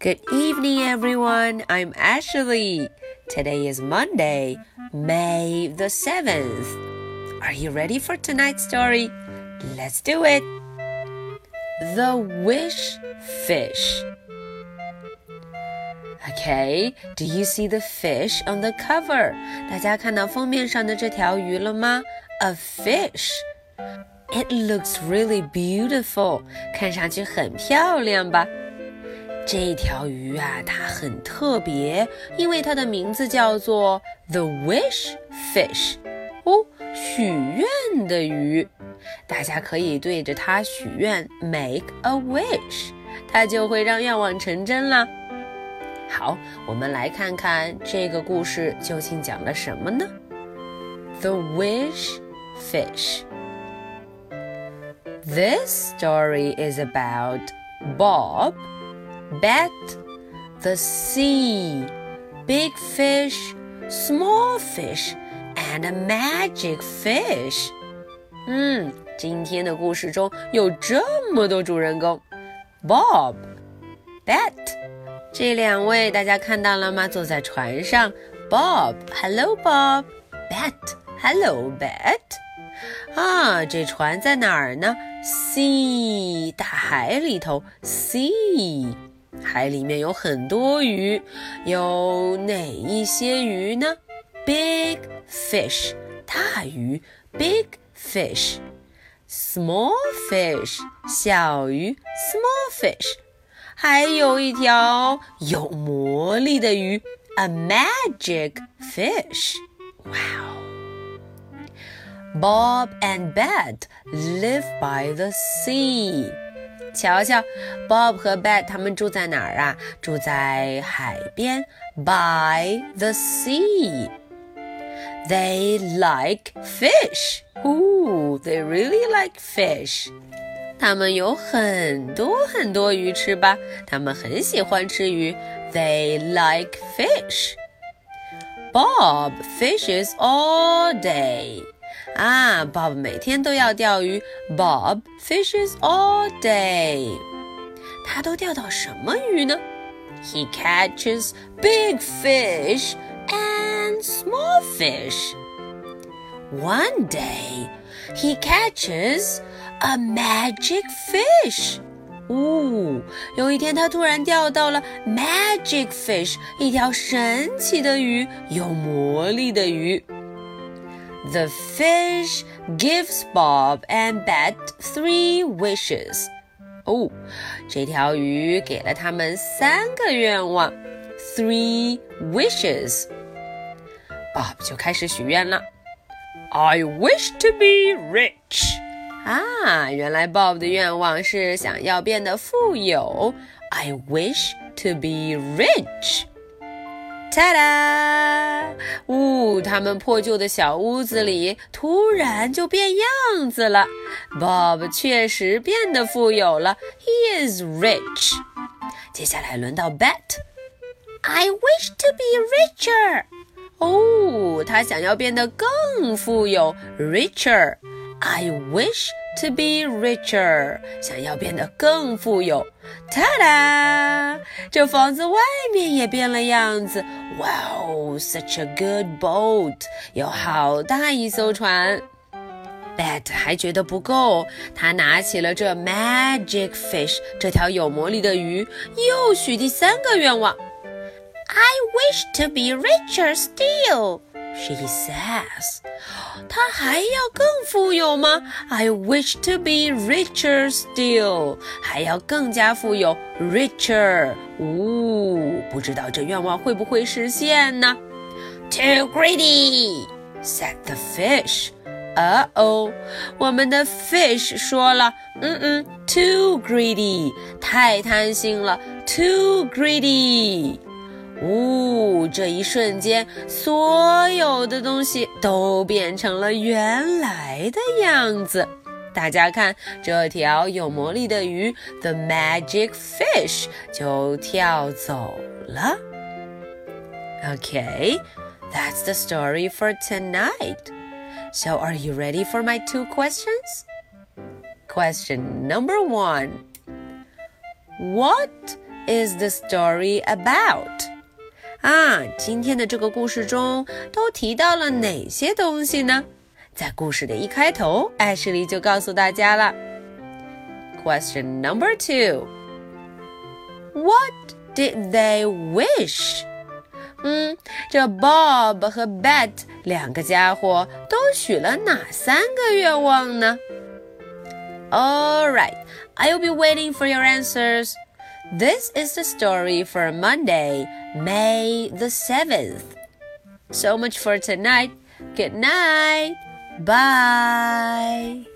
Good evening, everyone. I'm Ashley. Today is Monday, May the 7th. Are you ready for tonight's story? Let's do it. The Wish Fish. Okay, do you see the fish on the cover? 大家看到封面上的这条鱼了吗？A fish. It looks really beautiful. 看上去很漂亮吧？ 这条鱼啊，它很特别，因为它的名字叫做 the wish fish，哦，许愿的鱼。大家可以对着它许愿，make a wish，它就会让愿望成真了。好，我们来看看这个故事究竟讲了什么呢？The wish fish。This story is about Bob. Bet, the sea, big fish, small fish, and a magic fish. 嗯，今天的故事中有这么多主人公，Bob, Bet，这两位大家看到了吗？坐在船上，Bob，Hello Bob，Bet，Hello Bet。啊，这船在哪儿呢？Sea，大海里头，Sea。 海里面有很多鱼，有哪一些鱼呢？Big fish，大鱼；big fish，small fish，小鱼；small fish。还有一条有魔力的鱼，a magic fish。Wow。Bob and Bet live by the sea. 瞧瞧，Bob 和 Bet 他们住在哪儿啊？住在海边，by the sea。They like fish. Ooh, they really like fish. 他们有很多很多鱼吃吧？他们很喜欢吃鱼。They like fish. Bob fishes all day. 啊，Bob 每天都要钓鱼。Bob fishes all day。他都钓到什么鱼呢？He catches big fish and small fish. One day, he catches a magic fish. 哦，有一天他突然钓到了 magic fish，一条神奇的鱼，有魔力的鱼。 The fish gives Bob and Bet three wishes. 哦，这条鱼给了他们三个愿望，three wishes. Bob 就开始许愿了。I wish to be rich. 啊，原来 Bob 的愿望是想要变得富有。I wish to be rich. 哒哒！呜，他们破旧的小屋子里突然就变样子了。Bob 确实变得富有了，He is rich。接下来轮到 Bet。I wish to be richer。哦，他想要变得更富有，richer。I wish to be richer，想要变得更富有。哒哒，这房子外面也变了样子。Wow, such a good boat，有好大一艘船。Bet 还觉得不够，他拿起了这 magic fish，这条有魔力的鱼，又许第三个愿望。I wish to be richer still。She says，她还要更富有吗？I wish to be richer still，还要更加富有，richer。呜，不知道这愿望会不会实现呢？Too greedy，said the fish。Uh oh，我们的 fish 说了，嗯嗯，too greedy，太贪心了，too greedy。 呜，这一瞬间，所有的东西都变成了原来的样子。大家看，这条有魔力的鱼，the magic fish，就跳走了。Okay, that's the story for tonight. So, are you ready for my two questions? Question number one What is the story about? 啊，今天的这个故事中都提到了哪些东西呢？在故事的一开头，艾什莉就告诉大家了。Question number two. What did they wish? 嗯，这 Bob 和 Bet 两个家伙都许了哪三个愿望呢？All right, I'll be waiting for your answers. This is the story for Monday, May the 7th. So much for tonight. Good night. Bye.